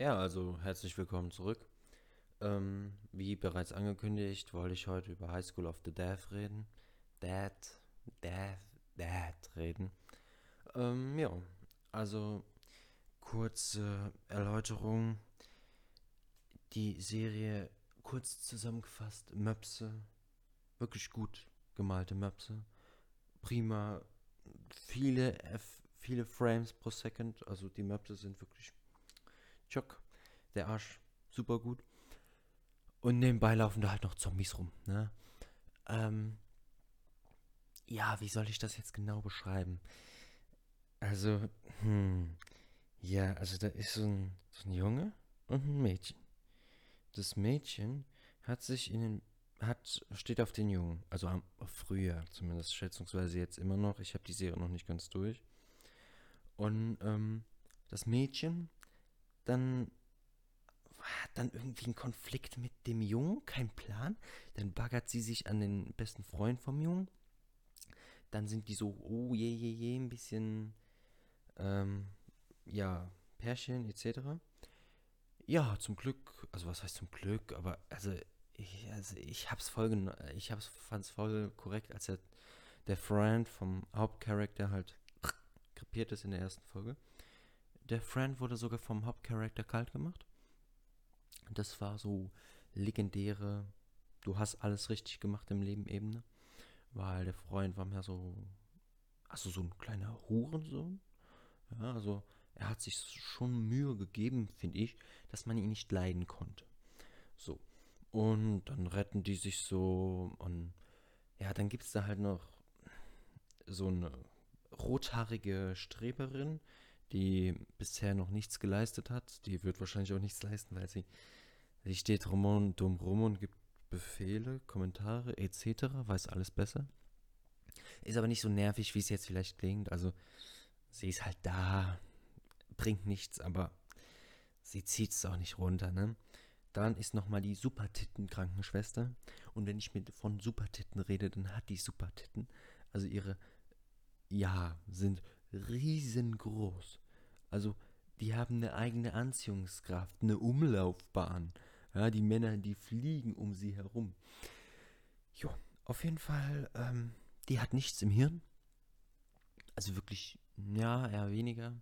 Ja, also herzlich willkommen zurück. Ähm, wie bereits angekündigt, wollte ich heute über High School of the Death reden. Dad, Dad, Dad reden. Ähm, ja, also kurze Erläuterung. Die Serie kurz zusammengefasst, Möpse, wirklich gut gemalte Möpse. Prima, viele, F viele Frames pro Second, also die Möpse sind wirklich Chock, der Arsch, super gut. Und nebenbei laufen da halt noch Zombies rum, ne? Ähm, ja, wie soll ich das jetzt genau beschreiben? Also, hm, ja, also da ist so ein, so ein Junge und ein Mädchen. Das Mädchen hat sich in den, hat, steht auf den Jungen, also am, früher zumindest, schätzungsweise jetzt immer noch. Ich habe die Serie noch nicht ganz durch. Und ähm, das Mädchen dann hat dann irgendwie ein Konflikt mit dem Jungen, kein Plan. Dann baggert sie sich an den besten Freund vom Jungen. Dann sind die so, oh je, je, je, ein bisschen, ähm, ja, Pärchen etc. Ja, zum Glück, also was heißt zum Glück, aber also ich, also ich hab's voll, ich hab's, fand's voll korrekt, als er, der Friend vom Hauptcharakter halt krepiert ist in der ersten Folge. Der Friend wurde sogar vom Hauptcharakter kalt gemacht. Das war so legendäre, du hast alles richtig gemacht im Leben Ebene. Weil der Freund war mehr so, also so ein kleiner Hurensohn. Ja, also er hat sich schon Mühe gegeben, finde ich, dass man ihn nicht leiden konnte. So. Und dann retten die sich so und ja, dann gibt es da halt noch so eine rothaarige Streberin, die bisher noch nichts geleistet hat. Die wird wahrscheinlich auch nichts leisten, weil sie, sie steht rum und dumm rum und gibt Befehle, Kommentare etc., weiß alles besser. Ist aber nicht so nervig, wie es jetzt vielleicht klingt. Also sie ist halt da, bringt nichts, aber sie zieht es auch nicht runter, ne? Dann ist nochmal die Supertitten-Krankenschwester. Und wenn ich mit von Supertitten rede, dann hat die Supertitten. Also ihre, ja, sind riesengroß. Also die haben eine eigene Anziehungskraft, eine Umlaufbahn. Ja, die Männer, die fliegen um sie herum. Jo, auf jeden Fall, ähm, die hat nichts im Hirn. Also wirklich, ja, eher weniger.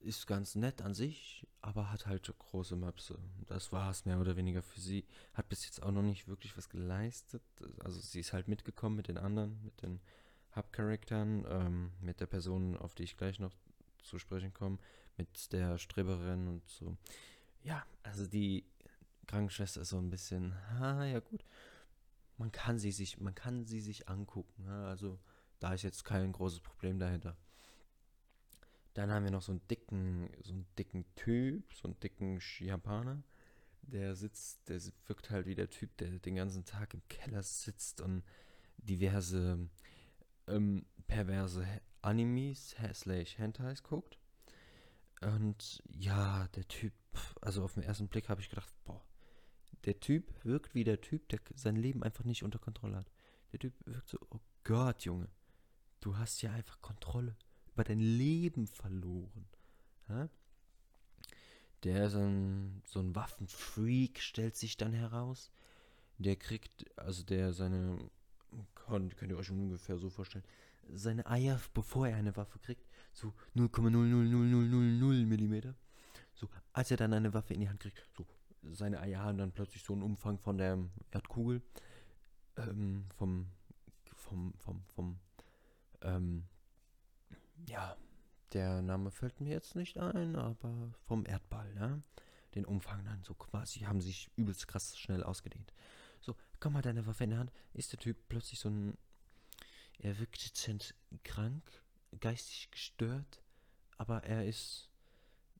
Ist ganz nett an sich, aber hat halt große Möpse. Das war es mehr oder weniger für sie. Hat bis jetzt auch noch nicht wirklich was geleistet. Also sie ist halt mitgekommen mit den anderen, mit den Hauptcharakteren, ähm, mit der Person, auf die ich gleich noch zu sprechen kommen, mit der Streberin und so. Ja, also die Krankenschwester ist so ein bisschen, ha, ja gut. Man kann sie sich, man kann sie sich angucken. Ja, also da ist jetzt kein großes Problem dahinter. Dann haben wir noch so einen dicken, so einen dicken Typ, so einen dicken Japaner. Der sitzt, der wirkt halt wie der Typ, der den ganzen Tag im Keller sitzt und diverse ähm, perverse Animes slash Hentais guckt. Und ja, der Typ, also auf den ersten Blick habe ich gedacht, boah, der Typ wirkt wie der Typ, der sein Leben einfach nicht unter Kontrolle hat. Der Typ wirkt so, oh Gott, Junge, du hast ja einfach Kontrolle über dein Leben verloren. Ja? Der ist ein, so ein Waffenfreak, stellt sich dann heraus. Der kriegt, also der seine, könnt, könnt ihr euch ungefähr so vorstellen, seine Eier, bevor er eine Waffe kriegt, so 0,00000 Millimeter. So, als er dann eine Waffe in die Hand kriegt, so, seine Eier haben dann plötzlich so einen Umfang von der Erdkugel, ähm, vom, vom, vom, vom, ähm, ja, der Name fällt mir jetzt nicht ein, aber vom Erdball, ja. Den Umfang dann so quasi, haben sich übelst krass schnell ausgedehnt. Komm mal deine Waffe in der Hand, ist der Typ plötzlich so ein er wirkt dezent krank, geistig gestört, aber er ist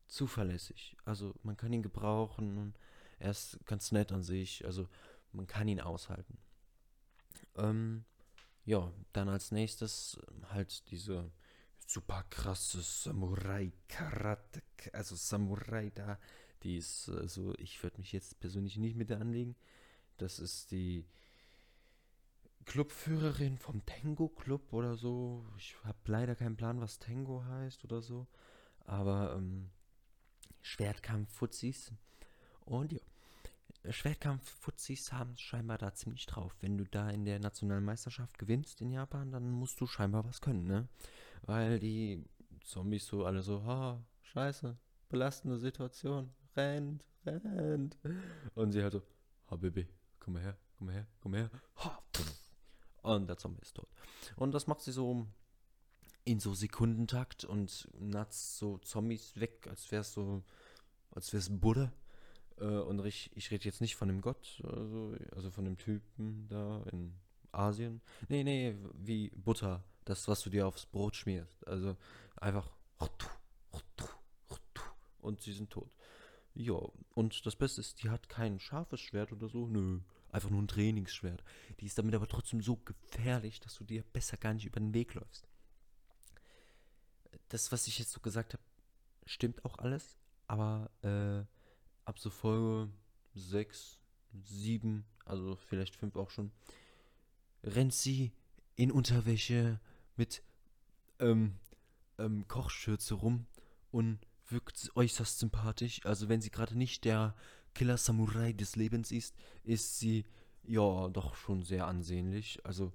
zuverlässig. Also man kann ihn gebrauchen und er ist ganz nett an sich. Also man kann ihn aushalten. Ähm, ja, dann als nächstes halt diese super krasse Samurai-Karate, also Samurai da, die ist, also ich würde mich jetzt persönlich nicht mit der anlegen. Das ist die Clubführerin vom Tango Club oder so. Ich habe leider keinen Plan, was Tango heißt oder so. Aber ähm, Schwertkampf-Fuzis. Und ja, Schwertkampf-Fuzis haben es scheinbar da ziemlich drauf. Wenn du da in der nationalen Meisterschaft gewinnst in Japan, dann musst du scheinbar was können, ne? Weil die Zombies so alle so, ha, scheiße, belastende Situation, rennt, rennt. Und sie halt so, ha, Baby, komm mal her, komm mal her, komm mal her. Ha, und der Zombie ist tot. Und das macht sie so in so Sekundentakt und natzt so Zombies weg, als wäre es so, als wäre es Buddha. Äh, und ich, ich rede jetzt nicht von dem Gott, also, also von dem Typen da in Asien. Nee, nee, wie Butter, das, was du dir aufs Brot schmierst. Also einfach und sie sind tot. Ja, und das Beste ist, die hat kein scharfes Schwert oder so. Nö, einfach nur ein Trainingsschwert. Die ist damit aber trotzdem so gefährlich, dass du dir besser gar nicht über den Weg läufst. Das, was ich jetzt so gesagt habe, stimmt auch alles, aber äh, ab so Folge 6, 7, also vielleicht 5 auch schon, rennt sie in Unterwäsche mit ähm, ähm, Kochschürze rum und wirkt äußerst sympathisch. Also wenn sie gerade nicht der Killer Samurai des Lebens ist, ist sie ja doch schon sehr ansehnlich. Also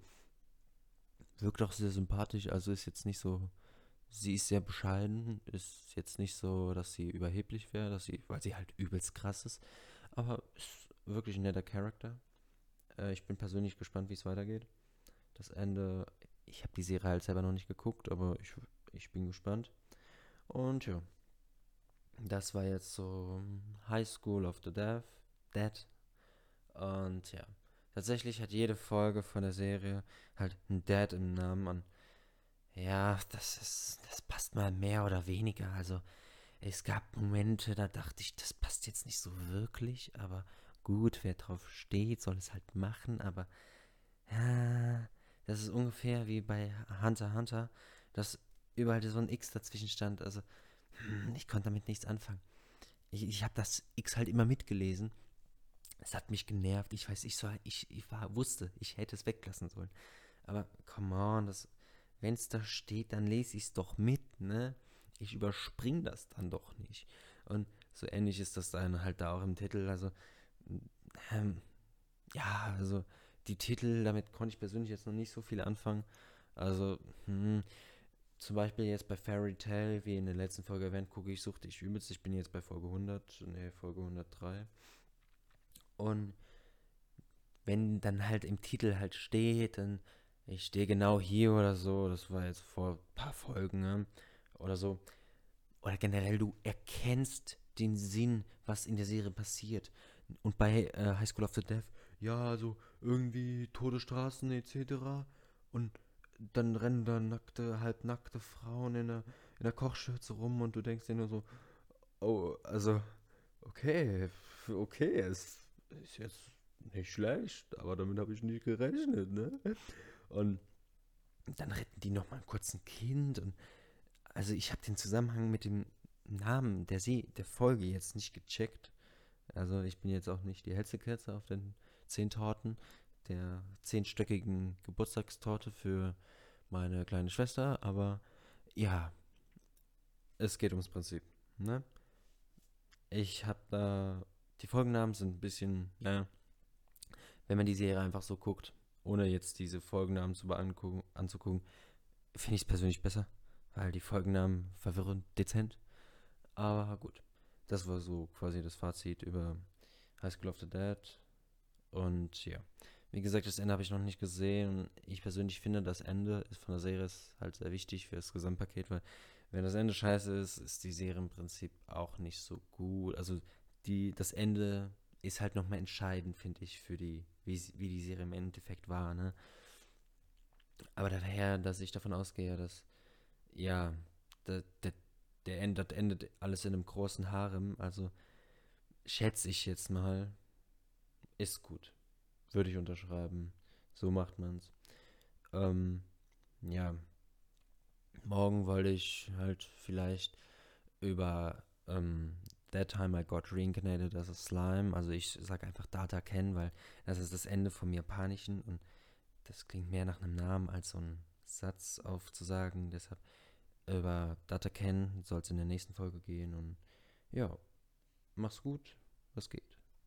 wirkt auch sehr sympathisch. Also ist jetzt nicht so. Sie ist sehr bescheiden. Ist jetzt nicht so, dass sie überheblich wäre, dass sie, weil sie halt übelst krass ist. Aber ist wirklich ein netter Charakter. Äh, ich bin persönlich gespannt, wie es weitergeht. Das Ende. Ich habe die Serie halt selber noch nicht geguckt, aber ich, ich bin gespannt. Und ja. Das war jetzt so High School of the Deaf, Dead. Und ja, tatsächlich hat jede Folge von der Serie halt ein Dead im Namen an. Ja, das ist, das passt mal mehr oder weniger. Also, es gab Momente, da dachte ich, das passt jetzt nicht so wirklich, aber gut, wer drauf steht, soll es halt machen, aber ja, das ist ungefähr wie bei Hunter Hunter, dass überall so ein X dazwischen stand. Also, ich konnte damit nichts anfangen. Ich, ich habe das X halt immer mitgelesen. Es hat mich genervt. Ich weiß, ich, so, ich, ich war, wusste, ich hätte es weglassen sollen. Aber come on, wenn es da steht, dann lese ich es doch mit, ne? Ich überspringe das dann doch nicht. Und so ähnlich ist das dann halt da auch im Titel. Also, ähm, ja, also die Titel, damit konnte ich persönlich jetzt noch nicht so viel anfangen. Also, hm, zum Beispiel jetzt bei Fairy Tale, wie in der letzten Folge erwähnt, gucke ich, suchte ich übelst. Ich bin jetzt bei Folge 100, ne, Folge 103. Und wenn dann halt im Titel halt steht, dann ich stehe genau hier oder so, das war jetzt vor ein paar Folgen, ne? oder so. Oder generell, du erkennst den Sinn, was in der Serie passiert. Und bei äh, High School of the Deaf, ja, also irgendwie Todesstraßen etc. Und dann rennen da nackte, halbnackte Frauen in der, in der Kochschürze rum und du denkst dir nur so, oh, also, okay, okay, es ist jetzt nicht schlecht, aber damit habe ich nicht gerechnet, ne? Und dann retten die nochmal kurz ein Kind und also ich habe den Zusammenhang mit dem Namen der See, der Folge jetzt nicht gecheckt. Also ich bin jetzt auch nicht die hellste Kerze auf den zehn Torten der zehnstöckigen Geburtstagstorte für meine kleine Schwester, aber ja, es geht ums Prinzip. Ne? Ich habe da, die Folgennamen sind ein bisschen, naja, wenn man die Serie einfach so guckt, ohne jetzt diese Folgennamen zu anzugucken, finde ich es persönlich besser, weil die Folgennamen verwirren dezent. Aber gut, das war so quasi das Fazit über High School of the Dead. Und ja, wie gesagt, das Ende habe ich noch nicht gesehen. Ich persönlich finde, das Ende von der Serie ist halt sehr wichtig für das Gesamtpaket, weil wenn das Ende scheiße ist, ist die Serie im Prinzip auch nicht so gut. Also die, das Ende ist halt nochmal entscheidend, finde ich, für die, wie, wie die Serie im Endeffekt war, ne? Aber daher, dass ich davon ausgehe, dass, ja, der, der, der endet, endet alles in einem großen Harem, also schätze ich jetzt mal, ist gut. Würde ich unterschreiben. So macht man's. Ähm, ja. Morgen wollte ich halt vielleicht über ähm, That Time I Got Reincarnated as a Slime, also ich sag einfach Data kennen, weil das ist das Ende vom Japanischen und das klingt mehr nach einem Namen als so ein Satz aufzusagen. Deshalb über Data kennen soll es in der nächsten Folge gehen und Ja, mach's gut, was geht.